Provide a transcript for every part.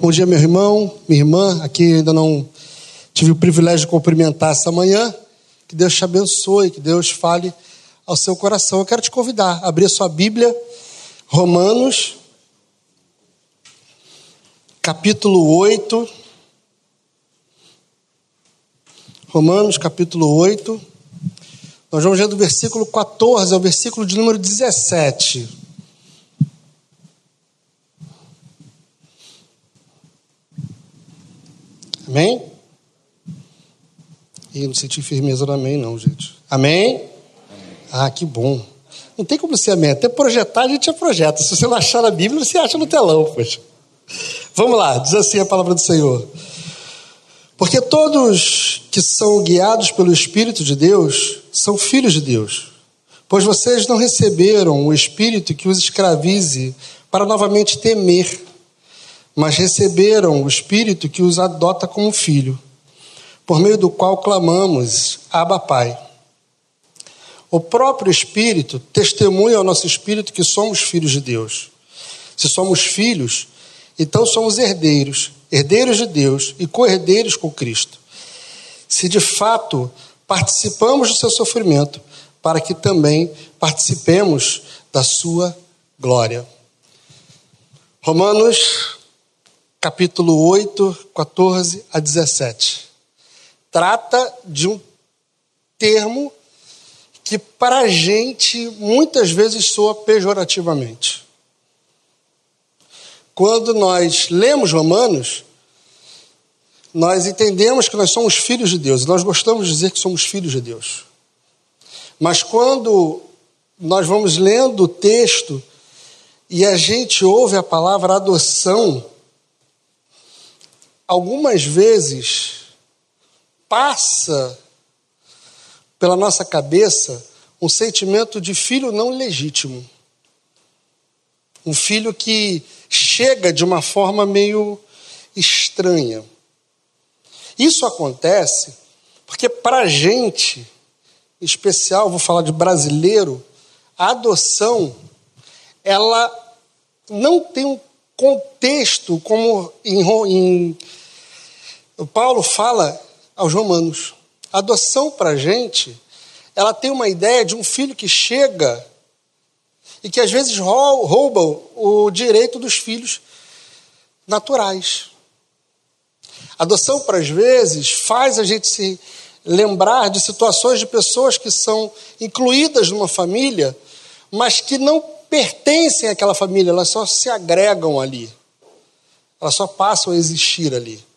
Bom dia, meu irmão, minha irmã. Aqui ainda não tive o privilégio de cumprimentar essa manhã. Que Deus te abençoe, que Deus fale ao seu coração. Eu quero te convidar a abrir a sua Bíblia, Romanos, capítulo 8. Romanos, capítulo 8. Nós vamos ler do versículo 14 ao versículo de número 17. Amém? E não senti firmeza no amém, não, gente. Amém? amém? Ah, que bom. Não tem como ser amém. Até projetar a gente já projeta. Se você não achar na Bíblia, você acha no telão, poxa. Vamos lá, diz assim a palavra do Senhor. Porque todos que são guiados pelo Espírito de Deus são filhos de Deus. Pois vocês não receberam o Espírito que os escravize para novamente temer mas receberam o Espírito que os adota como filho, por meio do qual clamamos, Abba Pai. O próprio Espírito testemunha ao nosso Espírito que somos filhos de Deus. Se somos filhos, então somos herdeiros, herdeiros de Deus e co-herdeiros com Cristo. Se de fato participamos do seu sofrimento, para que também participemos da sua glória. Romanos capítulo 8, 14 a 17. Trata de um termo que para a gente muitas vezes soa pejorativamente. Quando nós lemos Romanos, nós entendemos que nós somos filhos de Deus, nós gostamos de dizer que somos filhos de Deus. Mas quando nós vamos lendo o texto e a gente ouve a palavra adoção, algumas vezes passa pela nossa cabeça um sentimento de filho não legítimo. Um filho que chega de uma forma meio estranha. Isso acontece porque, para gente, em especial, vou falar de brasileiro, a adoção, ela não tem um contexto como em, em Paulo fala aos romanos. A adoção para a gente, ela tem uma ideia de um filho que chega e que às vezes rouba o direito dos filhos naturais. A adoção, para às vezes, faz a gente se lembrar de situações de pessoas que são incluídas numa família, mas que não pertencem àquela família, elas só se agregam ali. Elas só passam a existir ali.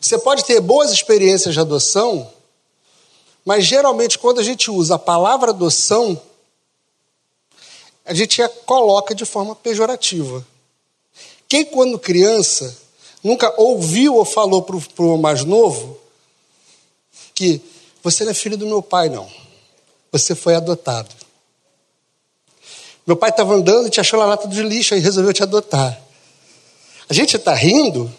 Você pode ter boas experiências de adoção, mas geralmente quando a gente usa a palavra adoção, a gente a coloca de forma pejorativa. Quem, quando criança, nunca ouviu ou falou para o mais novo que você não é filho do meu pai, não. Você foi adotado. Meu pai estava andando e te achou na lata de lixo e resolveu te adotar. A gente está rindo,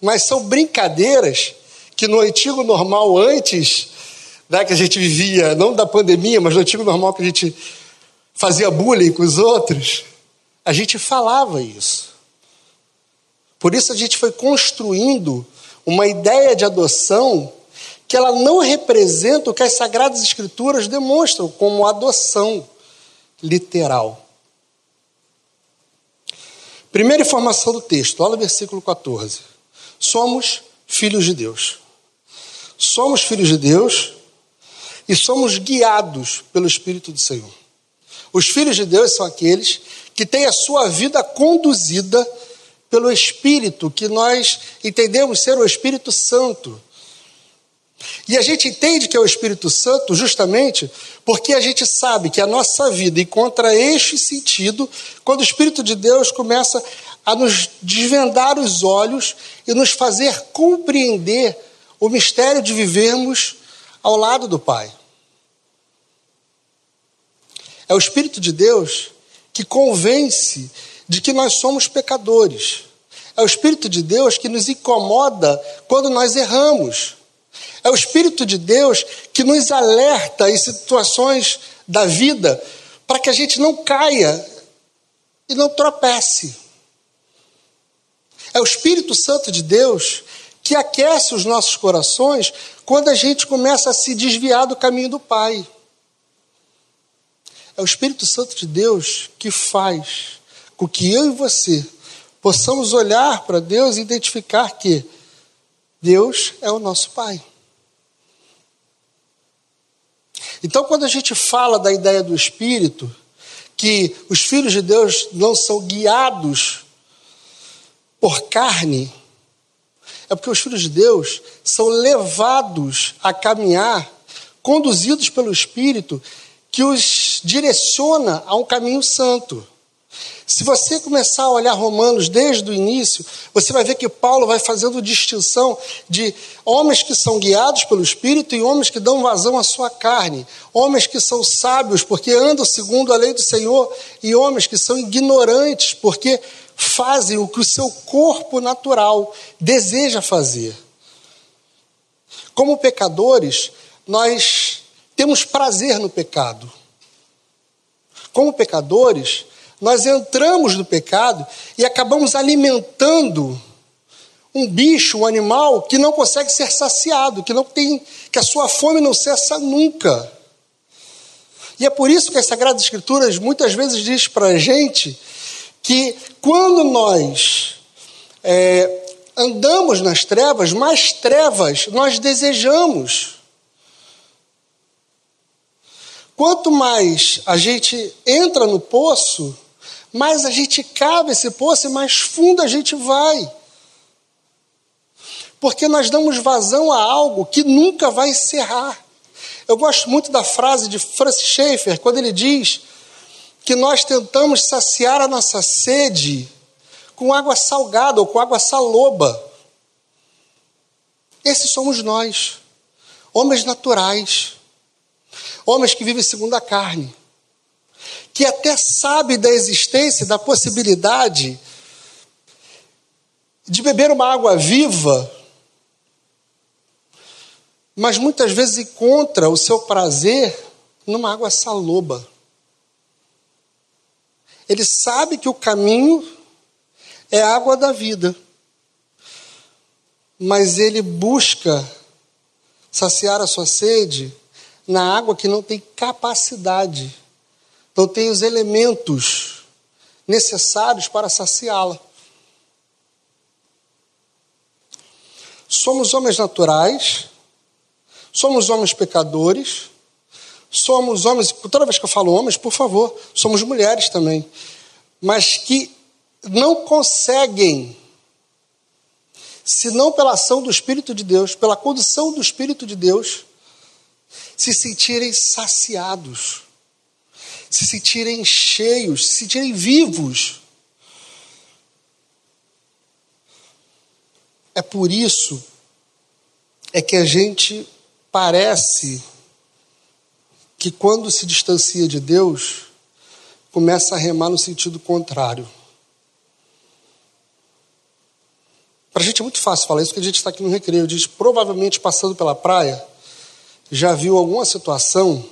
mas são brincadeiras que no antigo normal antes, né, que a gente vivia, não da pandemia, mas no antigo normal que a gente fazia bullying com os outros, a gente falava isso. Por isso a gente foi construindo uma ideia de adoção que ela não representa o que as Sagradas Escrituras demonstram como adoção literal. Primeira informação do texto, olha o versículo 14. Somos filhos de Deus. Somos filhos de Deus e somos guiados pelo Espírito do Senhor. Os filhos de Deus são aqueles que têm a sua vida conduzida pelo Espírito, que nós entendemos ser o Espírito Santo. E a gente entende que é o Espírito Santo justamente porque a gente sabe que a nossa vida encontra este sentido quando o Espírito de Deus começa a nos desvendar os olhos e nos fazer compreender o mistério de vivermos ao lado do Pai. É o Espírito de Deus que convence de que nós somos pecadores. É o Espírito de Deus que nos incomoda quando nós erramos. É o Espírito de Deus que nos alerta em situações da vida para que a gente não caia e não tropece. É o Espírito Santo de Deus que aquece os nossos corações quando a gente começa a se desviar do caminho do Pai. É o Espírito Santo de Deus que faz com que eu e você possamos olhar para Deus e identificar que Deus é o nosso Pai. Então, quando a gente fala da ideia do Espírito, que os filhos de Deus não são guiados por carne, é porque os filhos de Deus são levados a caminhar, conduzidos pelo Espírito, que os direciona a um caminho santo. Se você começar a olhar Romanos desde o início, você vai ver que Paulo vai fazendo distinção de homens que são guiados pelo Espírito e homens que dão vazão à sua carne, homens que são sábios porque andam segundo a lei do Senhor e homens que são ignorantes porque fazem o que o seu corpo natural deseja fazer. Como pecadores, nós temos prazer no pecado. Como pecadores, nós entramos no pecado e acabamos alimentando um bicho, um animal que não consegue ser saciado, que não tem, que a sua fome não cessa nunca. E é por isso que as Sagradas Escrituras muitas vezes diz para a gente que quando nós é, andamos nas trevas, mais trevas nós desejamos. Quanto mais a gente entra no poço, mais a gente cava esse poço e mais fundo a gente vai. Porque nós damos vazão a algo que nunca vai encerrar. Eu gosto muito da frase de Francis Schaeffer, quando ele diz que nós tentamos saciar a nossa sede com água salgada ou com água saloba. Esses somos nós, homens naturais, homens que vivem segundo a carne que até sabe da existência, da possibilidade de beber uma água viva, mas muitas vezes encontra o seu prazer numa água saloba. Ele sabe que o caminho é a água da vida, mas ele busca saciar a sua sede na água que não tem capacidade não tem os elementos necessários para saciá-la. Somos homens naturais, somos homens pecadores, somos homens, toda vez que eu falo homens, por favor, somos mulheres também, mas que não conseguem, senão pela ação do Espírito de Deus, pela condução do Espírito de Deus, se sentirem saciados se sentirem cheios, se sentirem vivos. É por isso é que a gente parece que quando se distancia de Deus, começa a remar no sentido contrário. Para a gente é muito fácil falar isso, porque a gente está aqui no recreio. Diz, provavelmente passando pela praia, já viu alguma situação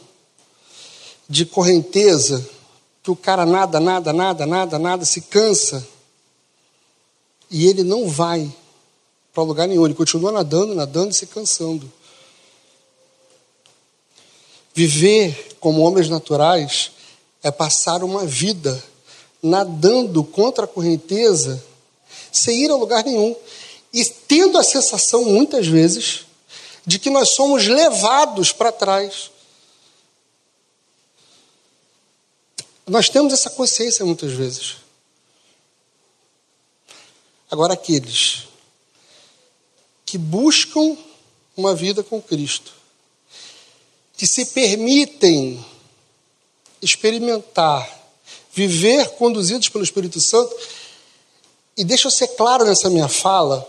de correnteza, que o cara nada, nada, nada, nada, nada, se cansa, e ele não vai para lugar nenhum, ele continua nadando, nadando e se cansando. Viver como homens naturais é passar uma vida nadando contra a correnteza, sem ir a lugar nenhum, e tendo a sensação, muitas vezes, de que nós somos levados para trás. Nós temos essa consciência muitas vezes. Agora, aqueles que buscam uma vida com Cristo, que se permitem experimentar, viver conduzidos pelo Espírito Santo, e deixa eu ser claro nessa minha fala,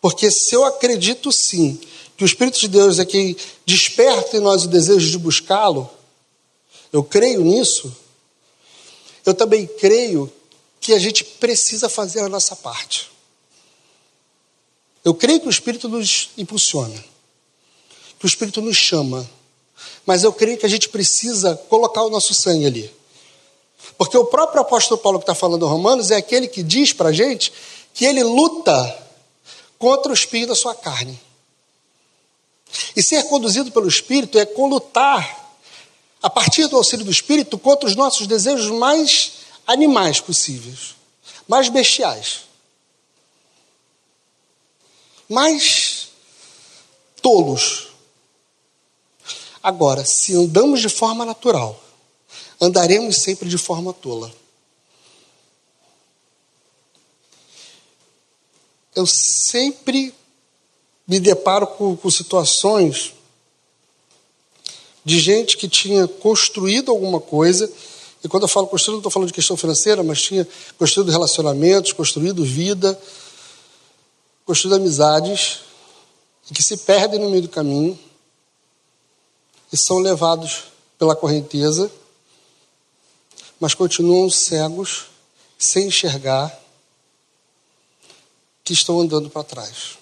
porque se eu acredito sim que o Espírito de Deus é quem desperta em nós o desejo de buscá-lo, eu creio nisso, eu também creio que a gente precisa fazer a nossa parte. Eu creio que o Espírito nos impulsiona, que o Espírito nos chama, mas eu creio que a gente precisa colocar o nosso sangue ali. Porque o próprio apóstolo Paulo que está falando em Romanos é aquele que diz para a gente que ele luta contra o espinho da sua carne. E ser conduzido pelo Espírito é lutar, a partir do auxílio do Espírito, contra os nossos desejos mais animais possíveis, mais bestiais, mais tolos. Agora, se andamos de forma natural, andaremos sempre de forma tola. Eu sempre me deparo com, com situações de gente que tinha construído alguma coisa, e quando eu falo construído, não estou falando de questão financeira, mas tinha construído relacionamentos, construído vida, construído amizades, e que se perdem no meio do caminho e são levados pela correnteza, mas continuam cegos, sem enxergar, que estão andando para trás.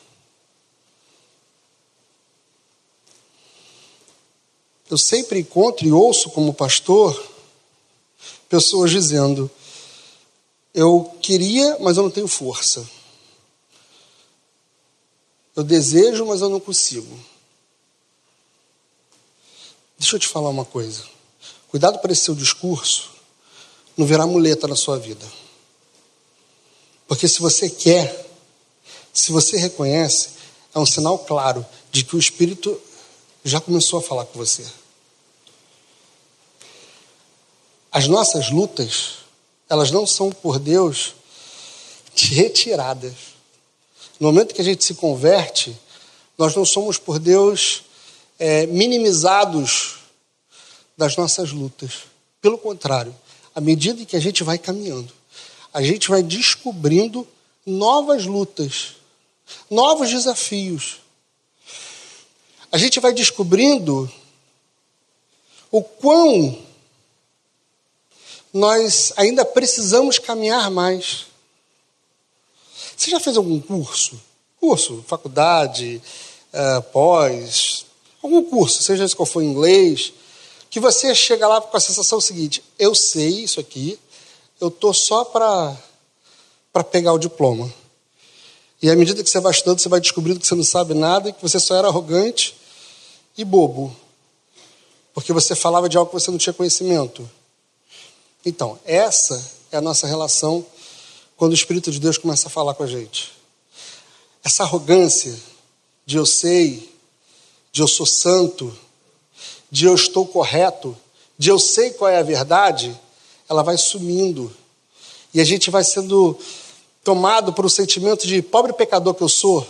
Eu sempre encontro e ouço como pastor pessoas dizendo: Eu queria, mas eu não tenho força. Eu desejo, mas eu não consigo. Deixa eu te falar uma coisa. Cuidado para esse seu discurso não virar muleta na sua vida. Porque se você quer, se você reconhece, é um sinal claro de que o Espírito já começou a falar com você. As nossas lutas, elas não são por Deus retiradas. No momento que a gente se converte, nós não somos por Deus é, minimizados das nossas lutas. Pelo contrário, à medida que a gente vai caminhando, a gente vai descobrindo novas lutas, novos desafios. A gente vai descobrindo o quão nós ainda precisamos caminhar mais. Você já fez algum curso? Curso, faculdade, uh, pós, algum curso, seja esse qual for inglês, que você chega lá com a sensação seguinte: eu sei isso aqui, eu estou só para pegar o diploma. E à medida que você vai estudando, você vai descobrindo que você não sabe nada, que você só era arrogante e bobo, porque você falava de algo que você não tinha conhecimento. Então, essa é a nossa relação quando o Espírito de Deus começa a falar com a gente. Essa arrogância de eu sei, de eu sou santo, de eu estou correto, de eu sei qual é a verdade, ela vai sumindo. E a gente vai sendo tomado por um sentimento de pobre pecador que eu sou.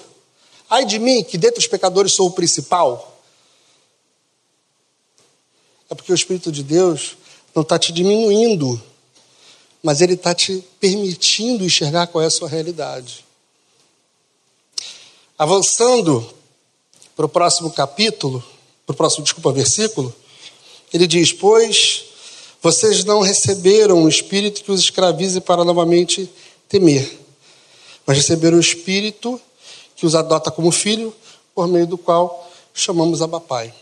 Ai de mim, que dentre os pecadores sou o principal. É porque o Espírito de Deus não está te diminuindo, mas ele está te permitindo enxergar qual é a sua realidade. Avançando para o próximo capítulo, para o próximo, desculpa, versículo, ele diz: Pois vocês não receberam o espírito que os escravize para novamente temer, mas receberam o espírito que os adota como filho, por meio do qual chamamos Abba Pai.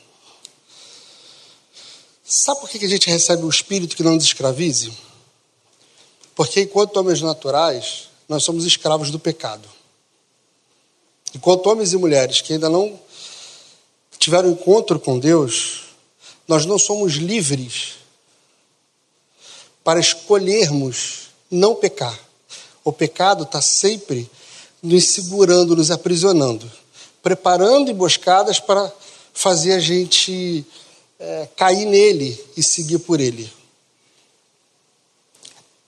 Sabe por que a gente recebe o espírito que não nos escravize? Porque enquanto homens naturais, nós somos escravos do pecado. Enquanto homens e mulheres que ainda não tiveram encontro com Deus, nós não somos livres para escolhermos não pecar. O pecado está sempre nos segurando, nos aprisionando, preparando emboscadas para fazer a gente é, cair nele e seguir por ele.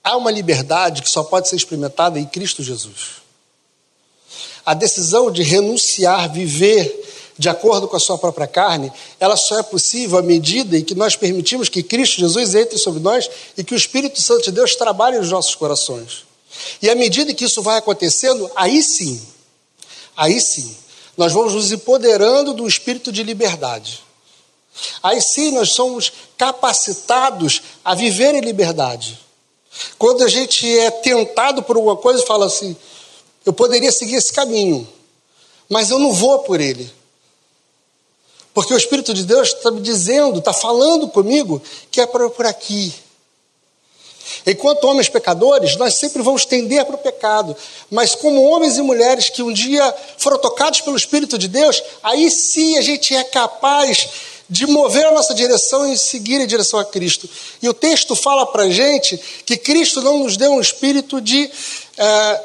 Há uma liberdade que só pode ser experimentada em Cristo Jesus. A decisão de renunciar, viver de acordo com a sua própria carne, ela só é possível à medida em que nós permitimos que Cristo Jesus entre sobre nós e que o Espírito Santo de Deus trabalhe nos nossos corações. E à medida que isso vai acontecendo, aí sim, aí sim, nós vamos nos empoderando do espírito de liberdade. Aí sim nós somos capacitados a viver em liberdade. Quando a gente é tentado por alguma coisa, fala assim: eu poderia seguir esse caminho, mas eu não vou por ele. Porque o Espírito de Deus está me dizendo, está falando comigo que é por aqui. Enquanto homens pecadores, nós sempre vamos tender para o pecado. Mas como homens e mulheres que um dia foram tocados pelo Espírito de Deus, aí sim a gente é capaz de mover a nossa direção e seguir em direção a Cristo. E o texto fala para gente que Cristo não nos deu um espírito de, é,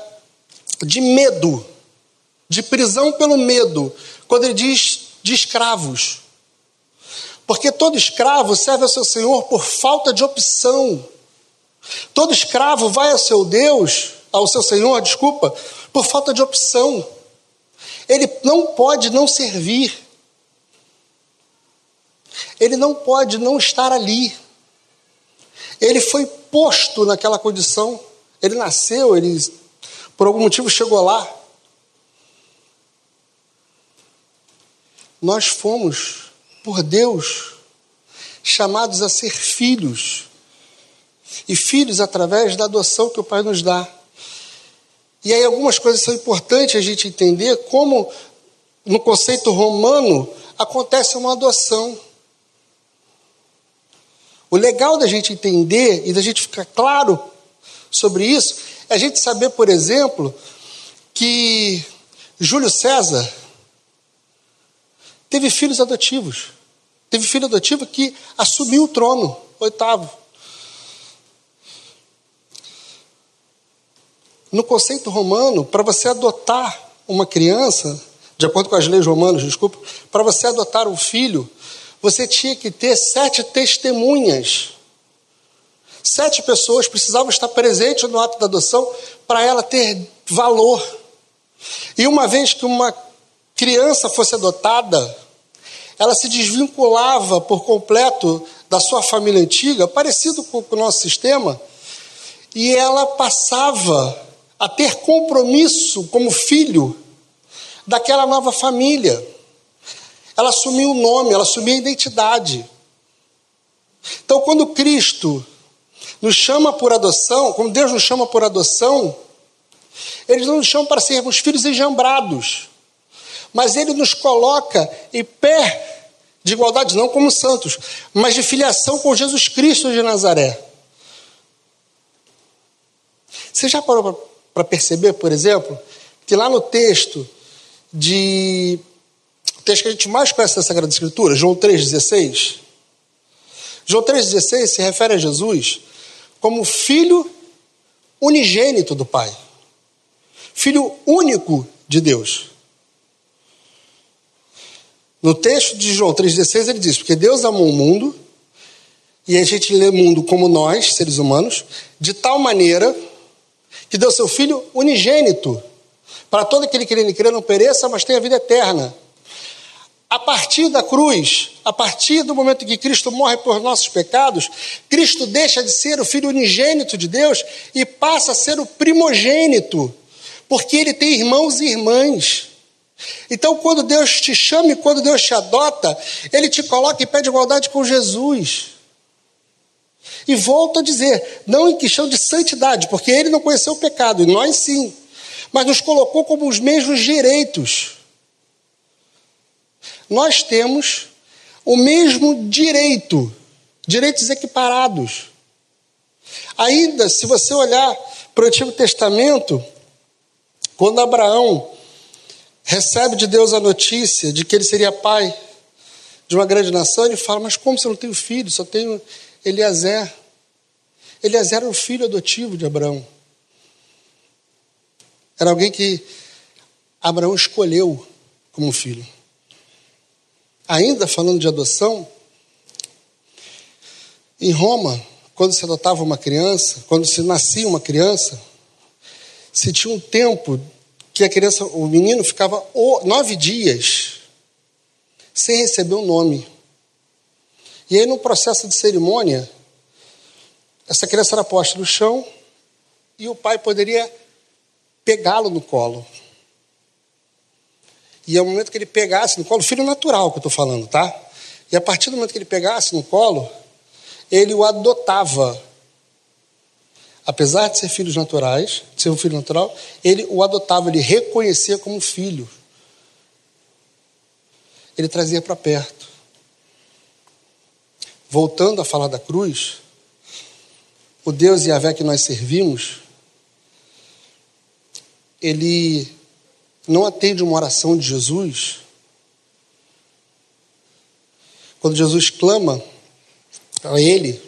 de medo, de prisão pelo medo, quando ele diz de escravos. Porque todo escravo serve ao seu senhor por falta de opção. Todo escravo vai ao seu Deus, ao seu Senhor, desculpa, por falta de opção. Ele não pode não servir. Ele não pode não estar ali. Ele foi posto naquela condição. Ele nasceu, ele por algum motivo chegou lá. Nós fomos, por Deus, chamados a ser filhos e filhos através da adoção que o Pai nos dá. E aí algumas coisas são importantes a gente entender como no conceito romano acontece uma adoção. O legal da gente entender e da gente ficar claro sobre isso é a gente saber, por exemplo, que Júlio César teve filhos adotivos. Teve filho adotivo que assumiu o trono, oitavo. No conceito romano, para você adotar uma criança, de acordo com as leis romanas, desculpa, para você adotar um filho, você tinha que ter sete testemunhas. Sete pessoas precisavam estar presentes no ato da adoção para ela ter valor. E uma vez que uma criança fosse adotada, ela se desvinculava por completo da sua família antiga, parecido com o nosso sistema, e ela passava a ter compromisso como filho daquela nova família. Ela assumiu o nome, ela assumiu a identidade. Então, quando Cristo nos chama por adoção, como Deus nos chama por adoção, Ele não nos chama para sermos filhos enjambrados, mas Ele nos coloca em pé de igualdade, não como santos, mas de filiação com Jesus Cristo de Nazaré. Você já parou para perceber, por exemplo, que lá no texto de. Texto que a gente mais conhece da Sagrada Escritura, João 3,16. João 3,16 se refere a Jesus como filho unigênito do Pai, filho único de Deus. No texto de João 3,16 ele diz: Porque Deus amou o mundo, e a gente lê mundo como nós, seres humanos, de tal maneira que deu seu Filho unigênito, para todo aquele que nele crê não pereça, mas tenha vida eterna. A partir da cruz, a partir do momento que Cristo morre por nossos pecados, Cristo deixa de ser o Filho unigênito de Deus e passa a ser o primogênito, porque ele tem irmãos e irmãs. Então, quando Deus te chama e quando Deus te adota, Ele te coloca em pé de igualdade com Jesus. E volto a dizer, não em questão de santidade, porque ele não conheceu o pecado, e nós sim, mas nos colocou como os mesmos direitos. Nós temos o mesmo direito, direitos equiparados. Ainda, se você olhar para o Antigo Testamento, quando Abraão recebe de Deus a notícia de que ele seria pai de uma grande nação, ele fala: Mas como você não tem filho? Só tenho Eliezer. Eliezer era o filho adotivo de Abraão. Era alguém que Abraão escolheu como filho. Ainda falando de adoção, em Roma, quando se adotava uma criança, quando se nascia uma criança, se tinha um tempo que a criança, o menino ficava nove dias sem receber o um nome. E aí, no processo de cerimônia, essa criança era posta no chão e o pai poderia pegá-lo no colo. E ao momento que ele pegasse no colo, filho natural que eu estou falando, tá? E a partir do momento que ele pegasse no colo, ele o adotava. Apesar de ser filhos naturais, de ser um filho natural, ele o adotava, ele reconhecia como filho. Ele trazia para perto voltando a falar da cruz, o Deus Yahvé que nós servimos, ele não atende uma oração de Jesus. Quando Jesus clama a ele,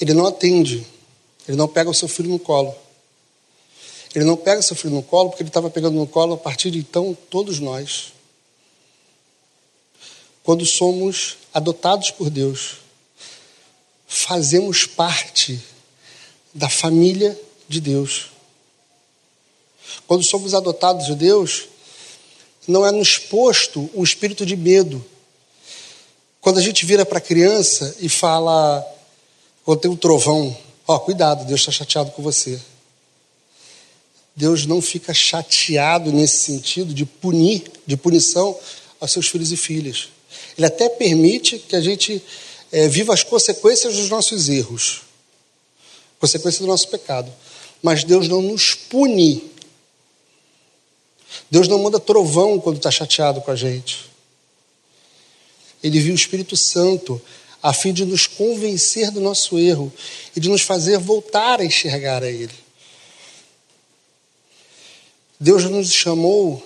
ele não atende, ele não pega o seu filho no colo. Ele não pega o seu filho no colo porque ele estava pegando no colo a partir de então todos nós. Quando somos adotados por Deus, fazemos parte da família de Deus. Quando somos adotados de Deus, não é nos posto o espírito de medo. Quando a gente vira para a criança e fala, quando tem um trovão, ó, oh, cuidado, Deus está chateado com você. Deus não fica chateado nesse sentido de punir, de punição aos seus filhos e filhas. Ele até permite que a gente é, viva as consequências dos nossos erros, consequências do nosso pecado. Mas Deus não nos pune. Deus não manda trovão quando está chateado com a gente. Ele viu o Espírito Santo a fim de nos convencer do nosso erro e de nos fazer voltar a enxergar a Ele. Deus nos chamou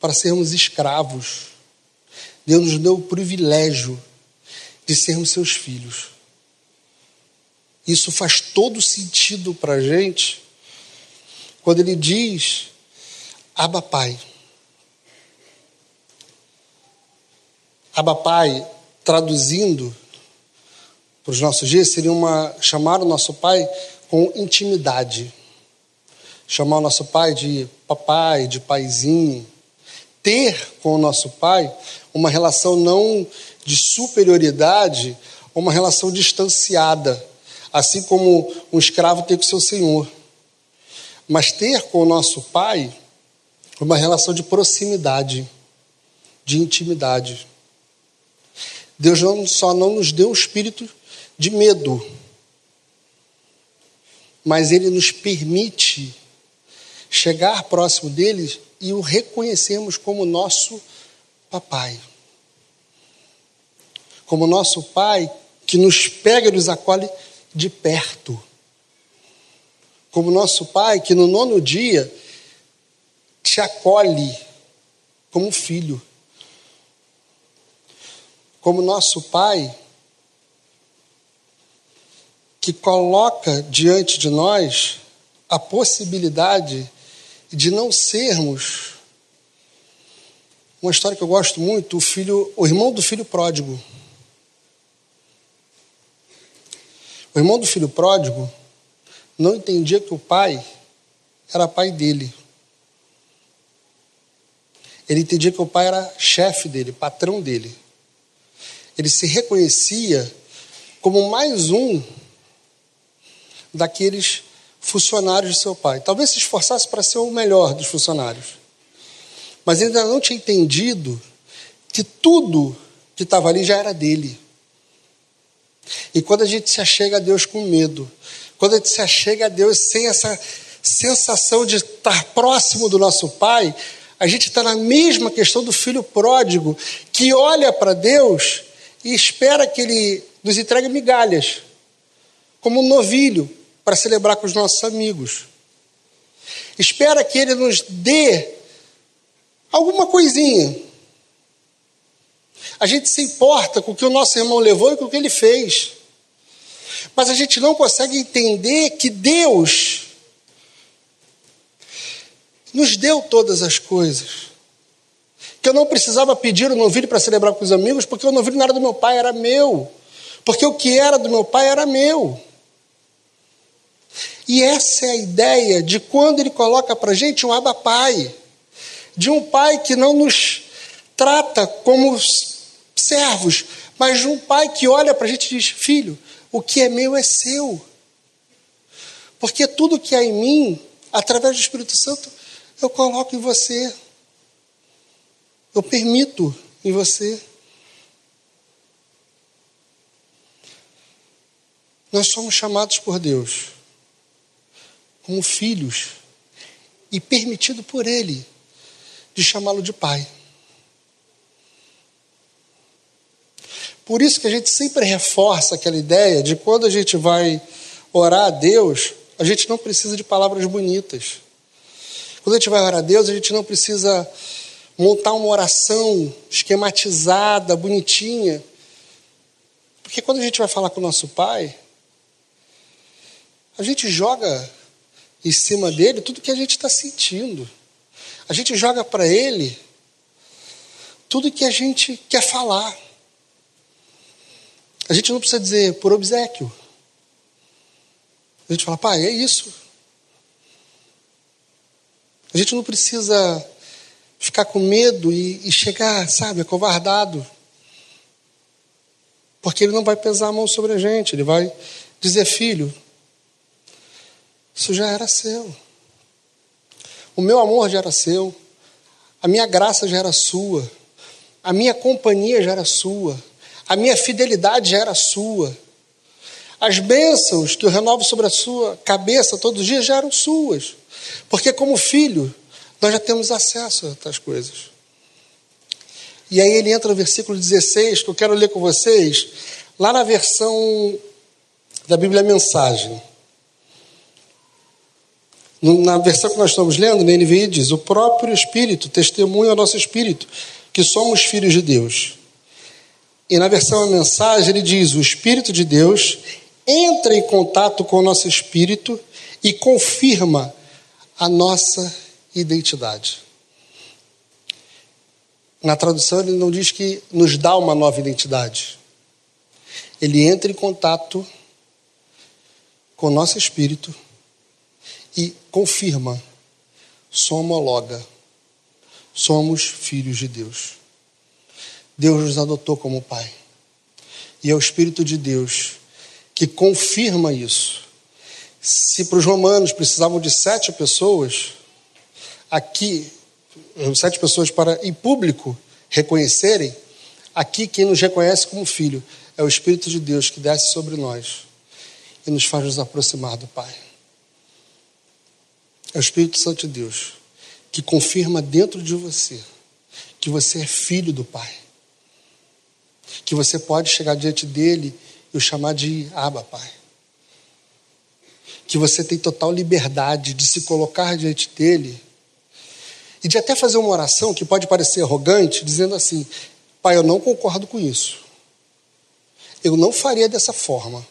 para sermos escravos. Deus nos deu o privilégio de sermos seus filhos. Isso faz todo sentido para a gente quando ele diz: Abba Pai. Abba Pai, traduzindo para os nossos dias, seria uma, chamar o nosso Pai com intimidade. Chamar o nosso Pai de papai, de paizinho. Ter com o nosso Pai uma relação não de superioridade uma relação distanciada, assim como um escravo tem com seu senhor. Mas ter com o nosso pai uma relação de proximidade, de intimidade. Deus não, só não nos deu o espírito de medo, mas Ele nos permite chegar próximo dele e o reconhecermos como nosso papai como nosso Pai que nos pega e nos acolhe de perto. Como nosso Pai que no nono dia te acolhe como filho. Como nosso Pai que coloca diante de nós a possibilidade de não sermos uma história que eu gosto muito, o filho, o irmão do filho pródigo. O irmão do filho pródigo não entendia que o pai era pai dele. Ele entendia que o pai era chefe dele, patrão dele. Ele se reconhecia como mais um daqueles funcionários de seu pai. Talvez se esforçasse para ser o melhor dos funcionários. Mas ele ainda não tinha entendido que tudo que estava ali já era dele. E quando a gente se achega a Deus com medo, quando a gente se achega a Deus sem essa sensação de estar próximo do nosso Pai, a gente está na mesma questão do filho pródigo, que olha para Deus e espera que Ele nos entregue migalhas, como um novilho para celebrar com os nossos amigos. Espera que Ele nos dê alguma coisinha, a gente se importa com o que o nosso irmão levou e com o que ele fez. Mas a gente não consegue entender que Deus nos deu todas as coisas. Que eu não precisava pedir o novilho para celebrar com os amigos, porque o novilho não era do meu pai, era meu. Porque o que era do meu pai era meu. E essa é a ideia de quando ele coloca para a gente um aba pai. De um pai que não nos trata como servos, mas de um pai que olha para a gente e diz: Filho, o que é meu é seu. Porque tudo que há em mim, através do Espírito Santo, eu coloco em você. Eu permito em você. Nós somos chamados por Deus como filhos e permitido por Ele de chamá-lo de Pai. Por isso que a gente sempre reforça aquela ideia de quando a gente vai orar a Deus, a gente não precisa de palavras bonitas. Quando a gente vai orar a Deus, a gente não precisa montar uma oração esquematizada, bonitinha. Porque quando a gente vai falar com o nosso Pai, a gente joga em cima dele tudo que a gente está sentindo. A gente joga para ele tudo que a gente quer falar. A gente não precisa dizer por obsequio. A gente fala, pai, é isso. A gente não precisa ficar com medo e, e chegar, sabe, acovardado. Porque ele não vai pesar a mão sobre a gente, ele vai dizer, filho, isso já era seu. O meu amor já era seu. A minha graça já era sua. A minha companhia já era sua. A minha fidelidade já era sua. As bênçãos que eu renovo sobre a sua cabeça todos os dias já eram suas. Porque, como filho, nós já temos acesso a outras coisas. E aí ele entra no versículo 16, que eu quero ler com vocês, lá na versão da Bíblia Mensagem. Na versão que nós estamos lendo, na NVI diz: O próprio Espírito testemunha ao nosso espírito que somos filhos de Deus. E na versão a mensagem ele diz: O Espírito de Deus entra em contato com o nosso espírito e confirma a nossa identidade. Na tradução ele não diz que nos dá uma nova identidade. Ele entra em contato com o nosso espírito e confirma, somologa, somos filhos de Deus. Deus nos adotou como Pai. E é o Espírito de Deus que confirma isso. Se para os romanos precisavam de sete pessoas, aqui, sete pessoas para em público reconhecerem, aqui quem nos reconhece como filho é o Espírito de Deus que desce sobre nós e nos faz nos aproximar do Pai. É o Espírito Santo de Deus que confirma dentro de você que você é filho do Pai. Que você pode chegar diante dele e o chamar de Abba, Pai. Que você tem total liberdade de se colocar diante dele e de até fazer uma oração que pode parecer arrogante, dizendo assim: Pai, eu não concordo com isso. Eu não faria dessa forma.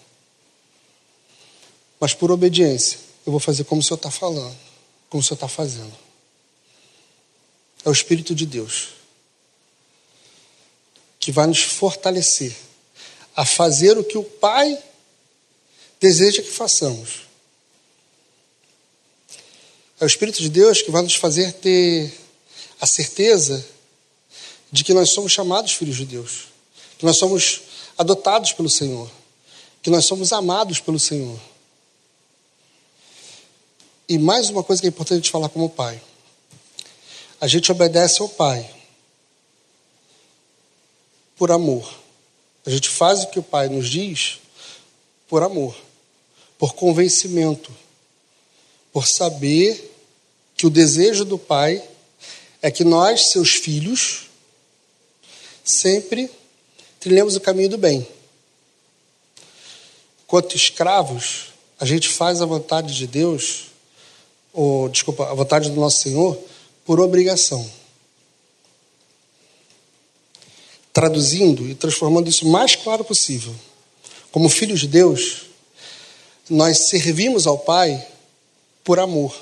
Mas por obediência, eu vou fazer como o Senhor está falando, como o Senhor está fazendo. É o Espírito de Deus que vai nos fortalecer a fazer o que o Pai deseja que façamos. É o Espírito de Deus que vai nos fazer ter a certeza de que nós somos chamados filhos de Deus, que nós somos adotados pelo Senhor, que nós somos amados pelo Senhor. E mais uma coisa que é importante falar como pai. A gente obedece ao pai por amor. A gente faz o que o pai nos diz por amor, por convencimento, por saber que o desejo do pai é que nós, seus filhos, sempre trilhemos o caminho do bem. Quanto escravos, a gente faz a vontade de Deus ou desculpa, a vontade do nosso Senhor por obrigação. Traduzindo e transformando isso o mais claro possível. Como filhos de Deus, nós servimos ao Pai por amor.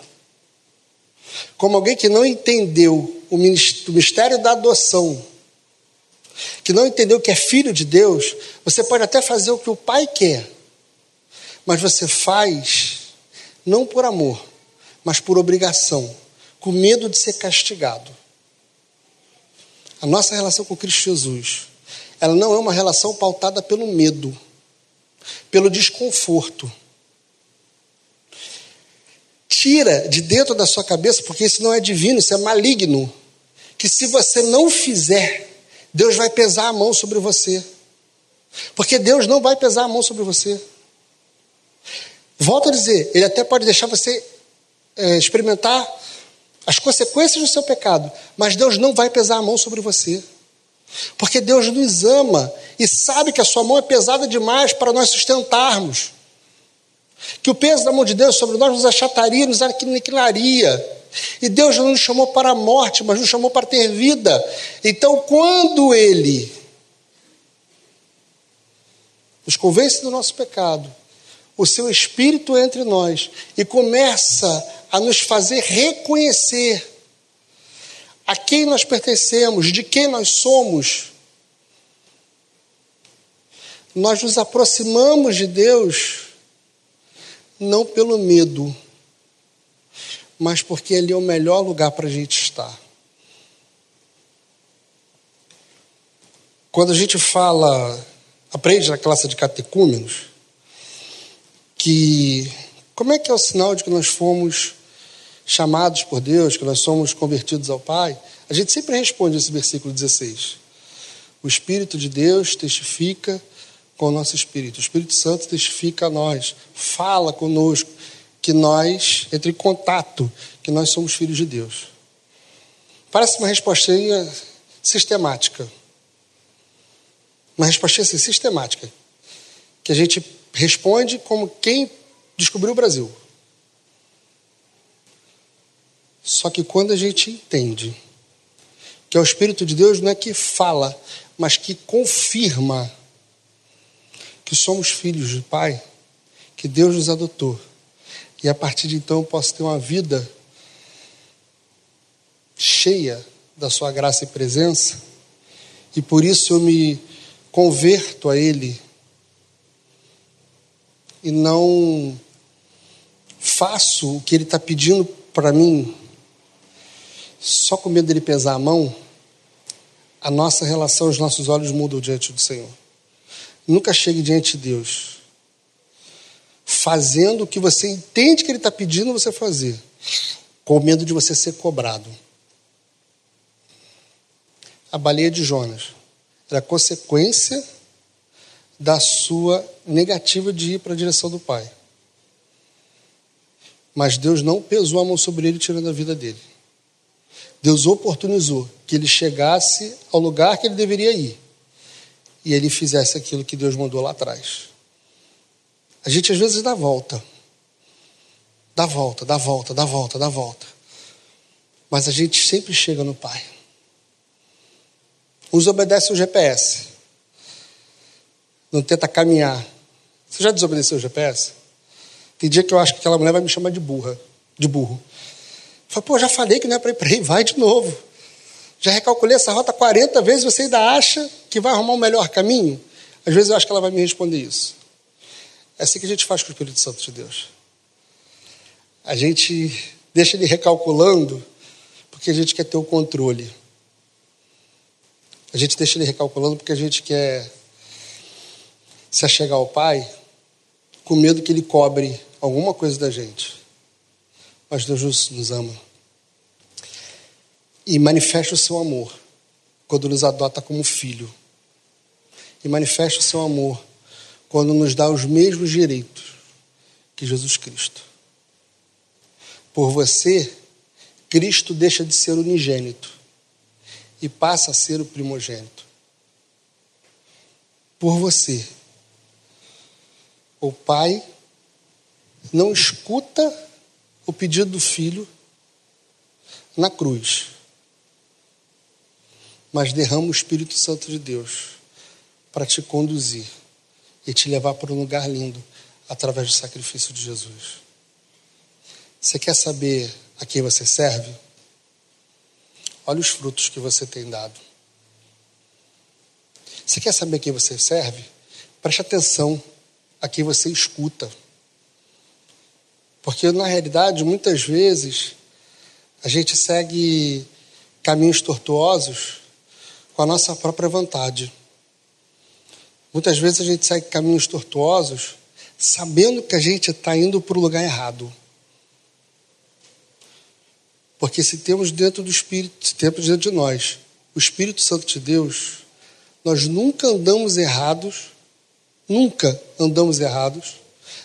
Como alguém que não entendeu o mistério da adoção, que não entendeu que é filho de Deus, você pode até fazer o que o Pai quer, mas você faz não por amor, mas por obrigação, com medo de ser castigado. A nossa relação com Cristo Jesus, ela não é uma relação pautada pelo medo, pelo desconforto. Tira de dentro da sua cabeça, porque isso não é divino, isso é maligno, que se você não fizer, Deus vai pesar a mão sobre você. Porque Deus não vai pesar a mão sobre você. Volto a dizer, Ele até pode deixar você é, experimentar as consequências do seu pecado, mas Deus não vai pesar a mão sobre você. Porque Deus nos ama e sabe que a sua mão é pesada demais para nós sustentarmos. Que o peso da mão de Deus sobre nós nos achataria, nos aniquilaria. E Deus não nos chamou para a morte, mas nos chamou para ter vida. Então, quando Ele nos convence do nosso pecado, o seu Espírito entre nós e começa a nos fazer reconhecer a quem nós pertencemos, de quem nós somos, nós nos aproximamos de Deus não pelo medo, mas porque Ele é o melhor lugar para a gente estar. Quando a gente fala, aprende na classe de catecúmenos, que como é que é o sinal de que nós fomos chamados por Deus, que nós somos convertidos ao Pai, a gente sempre responde esse versículo 16. O Espírito de Deus testifica com o nosso espírito. O Espírito Santo testifica a nós, fala conosco que nós, entre em contato, que nós somos filhos de Deus. Parece uma respostinha sistemática. Uma respostinha assim, sistemática. Que a gente responde como quem descobriu o Brasil. Só que quando a gente entende que é o Espírito de Deus não é que fala, mas que confirma que somos filhos do Pai, que Deus nos adotou. E a partir de então eu posso ter uma vida cheia da Sua graça e presença, e por isso eu me converto a Ele e não faço o que Ele está pedindo para mim só com medo dele pesar a mão, a nossa relação, os nossos olhos mudam diante do Senhor. Nunca chegue diante de Deus fazendo o que você entende que Ele está pedindo você fazer, com medo de você ser cobrado. A baleia de Jonas era consequência da sua negativa de ir para a direção do Pai. Mas Deus não pesou a mão sobre ele, tirando a vida dele. Deus oportunizou que ele chegasse ao lugar que ele deveria ir e ele fizesse aquilo que Deus mandou lá atrás. A gente às vezes dá volta, dá volta, dá volta, dá volta, dá volta, mas a gente sempre chega no Pai. Uns obedecem o GPS, não tenta caminhar. Você já desobedeceu o GPS? Tem dia que eu acho que aquela mulher vai me chamar de burra, de burro. Falei, pô, já falei que não é para ir para aí, vai de novo. Já recalculei essa rota 40 vezes, você ainda acha que vai arrumar um melhor caminho? Às vezes eu acho que ela vai me responder isso. É assim que a gente faz com o Espírito Santo de Deus. A gente deixa ele recalculando porque a gente quer ter o controle. A gente deixa ele recalculando porque a gente quer se achegar ao Pai com medo que ele cobre alguma coisa da gente mas Deus nos ama. E manifesta o seu amor quando nos adota como filho. E manifesta o seu amor quando nos dá os mesmos direitos que Jesus Cristo. Por você, Cristo deixa de ser unigênito e passa a ser o primogênito. Por você, o Pai não escuta o pedido do filho na cruz, mas derrama o Espírito Santo de Deus para te conduzir e te levar para um lugar lindo através do sacrifício de Jesus. Você quer saber a quem você serve? Olha os frutos que você tem dado. Você quer saber a quem você serve? Preste atenção a quem você escuta. Porque, na realidade, muitas vezes, a gente segue caminhos tortuosos com a nossa própria vontade. Muitas vezes a gente segue caminhos tortuosos sabendo que a gente está indo para o lugar errado. Porque se temos dentro do Espírito, se temos dentro de nós o Espírito Santo de Deus, nós nunca andamos errados, nunca andamos errados,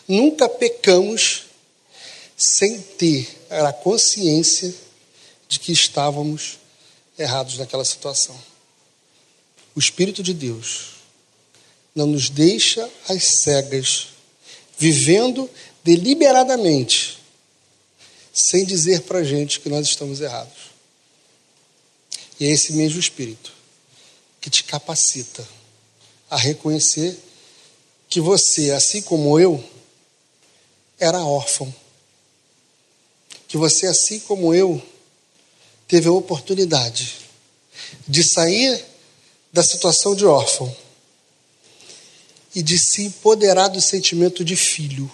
nunca pecamos sem ter a consciência de que estávamos errados naquela situação. O Espírito de Deus não nos deixa às cegas, vivendo deliberadamente, sem dizer para a gente que nós estamos errados. E é esse mesmo Espírito que te capacita a reconhecer que você, assim como eu, era órfão. Que você, assim como eu, teve a oportunidade de sair da situação de órfão e de se empoderar do sentimento de filho,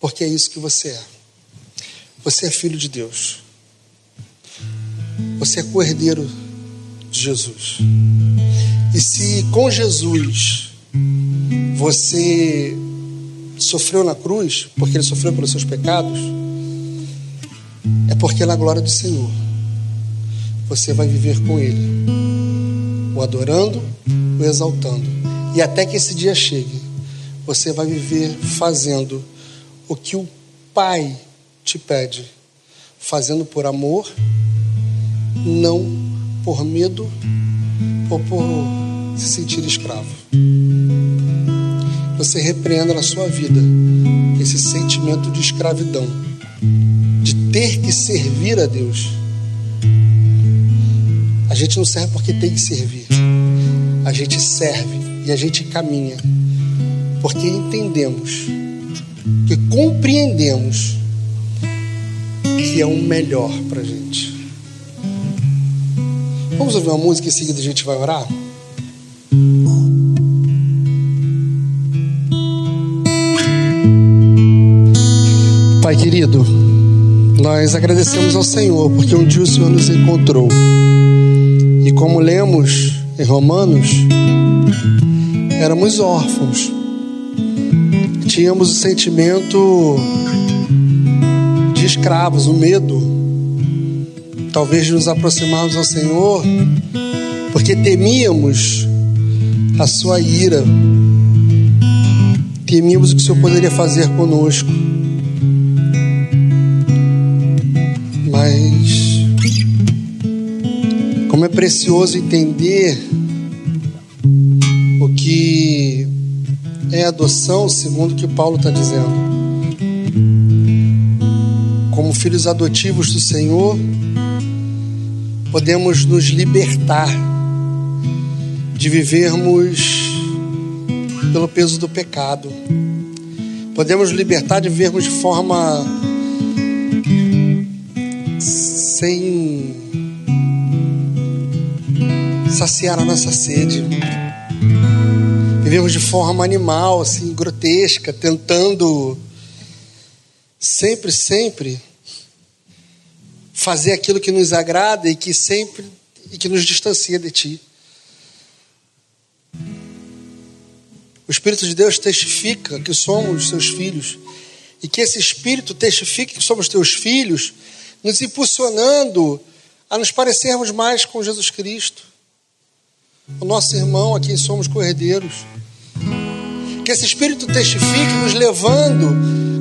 porque é isso que você é. Você é filho de Deus, você é cordeiro de Jesus. E se com Jesus você sofreu na cruz, porque ele sofreu pelos seus pecados, é porque na glória do Senhor você vai viver com Ele, o adorando, o exaltando. E até que esse dia chegue, você vai viver fazendo o que o Pai te pede, fazendo por amor, não por medo ou por se sentir escravo. Você repreenda na sua vida esse sentimento de escravidão de ter que servir a Deus. A gente não serve porque tem que servir. A gente serve e a gente caminha porque entendemos, que compreendemos que é o melhor para gente. Vamos ouvir uma música e em seguida a gente vai orar? Pai querido, nós agradecemos ao Senhor porque um dia o Senhor nos encontrou. E como lemos em Romanos, éramos órfãos. Tínhamos o sentimento de escravos, o medo, talvez de nos aproximarmos ao Senhor, porque temíamos a sua ira, temíamos o que o Senhor poderia fazer conosco. Mas, como é precioso entender adoção, segundo o que Paulo está dizendo. Como filhos adotivos do Senhor, podemos nos libertar de vivermos pelo peso do pecado. Podemos nos libertar de vivermos de forma sem saciar a nossa sede. Vivemos de forma animal, assim, grotesca, tentando sempre, sempre fazer aquilo que nos agrada e que sempre e que nos distancia de ti. O Espírito de Deus testifica que somos seus filhos e que esse Espírito testifique que somos teus filhos nos impulsionando a nos parecermos mais com Jesus Cristo, o nosso irmão a quem somos cordeiros. Que esse Espírito testifique, nos levando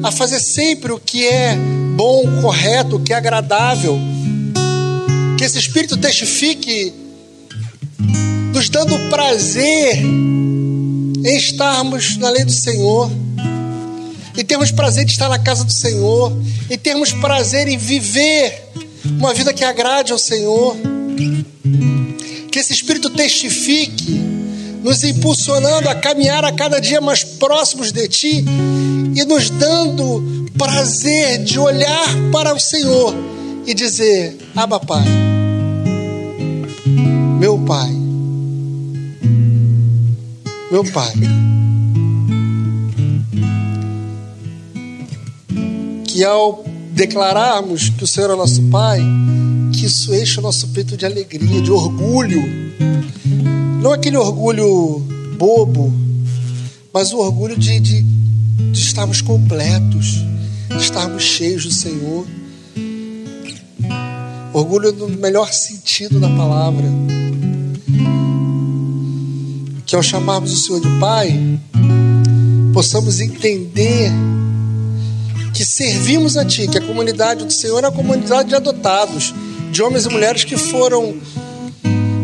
a fazer sempre o que é bom, correto, o que é agradável. Que esse Espírito testifique, nos dando prazer em estarmos na lei do Senhor e termos prazer de estar na casa do Senhor, e termos prazer em viver uma vida que agrade ao Senhor. Que esse Espírito testifique, nos impulsionando a caminhar a cada dia mais próximos de Ti e nos dando prazer de olhar para o Senhor e dizer: Abba, Pai, meu Pai, meu Pai. que ao declararmos que o Senhor é nosso Pai, que isso enche o nosso peito de alegria, de orgulho. Não aquele orgulho bobo, mas o orgulho de, de, de estarmos completos, de estarmos cheios do Senhor. Orgulho no melhor sentido da palavra. Que ao chamarmos o Senhor de Pai, possamos entender que servimos a Ti, que a comunidade do Senhor é a comunidade de adotados, de homens e mulheres que foram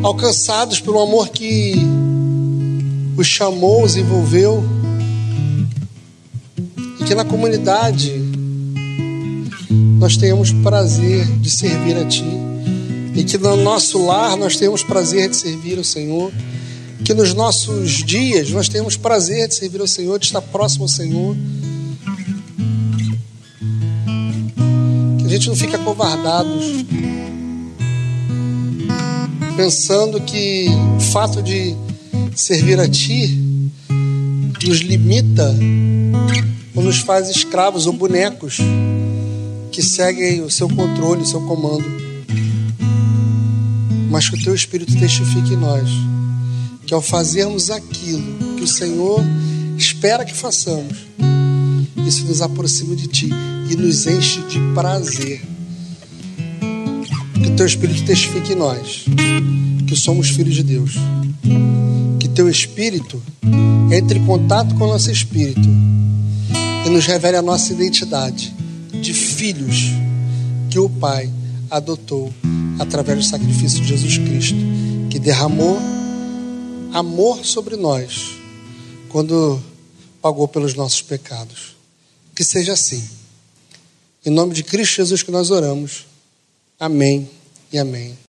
alcançados pelo amor que os chamou, os envolveu E que na comunidade nós tenhamos prazer de servir a Ti. E que no nosso lar nós tenhamos prazer de servir ao Senhor. Que nos nossos dias nós tenhamos prazer de servir ao Senhor, de estar próximo ao Senhor. Que a gente não fique acovardados, pensando que o fato de servir a Ti nos limita ou nos faz escravos ou bonecos que seguem o seu controle, o seu comando. Mas que o teu Espírito testifique em nós que ao fazermos aquilo que o Senhor espera que façamos, isso nos aproxima de Ti e nos enche de prazer. Que teu Espírito testifique em nós que somos filhos de Deus. Que teu Espírito entre em contato com o nosso Espírito e nos revele a nossa identidade de filhos que o Pai adotou através do sacrifício de Jesus Cristo, que derramou amor sobre nós quando pagou pelos nossos pecados. Que seja assim. Em nome de Cristo Jesus que nós oramos. Amém e amém.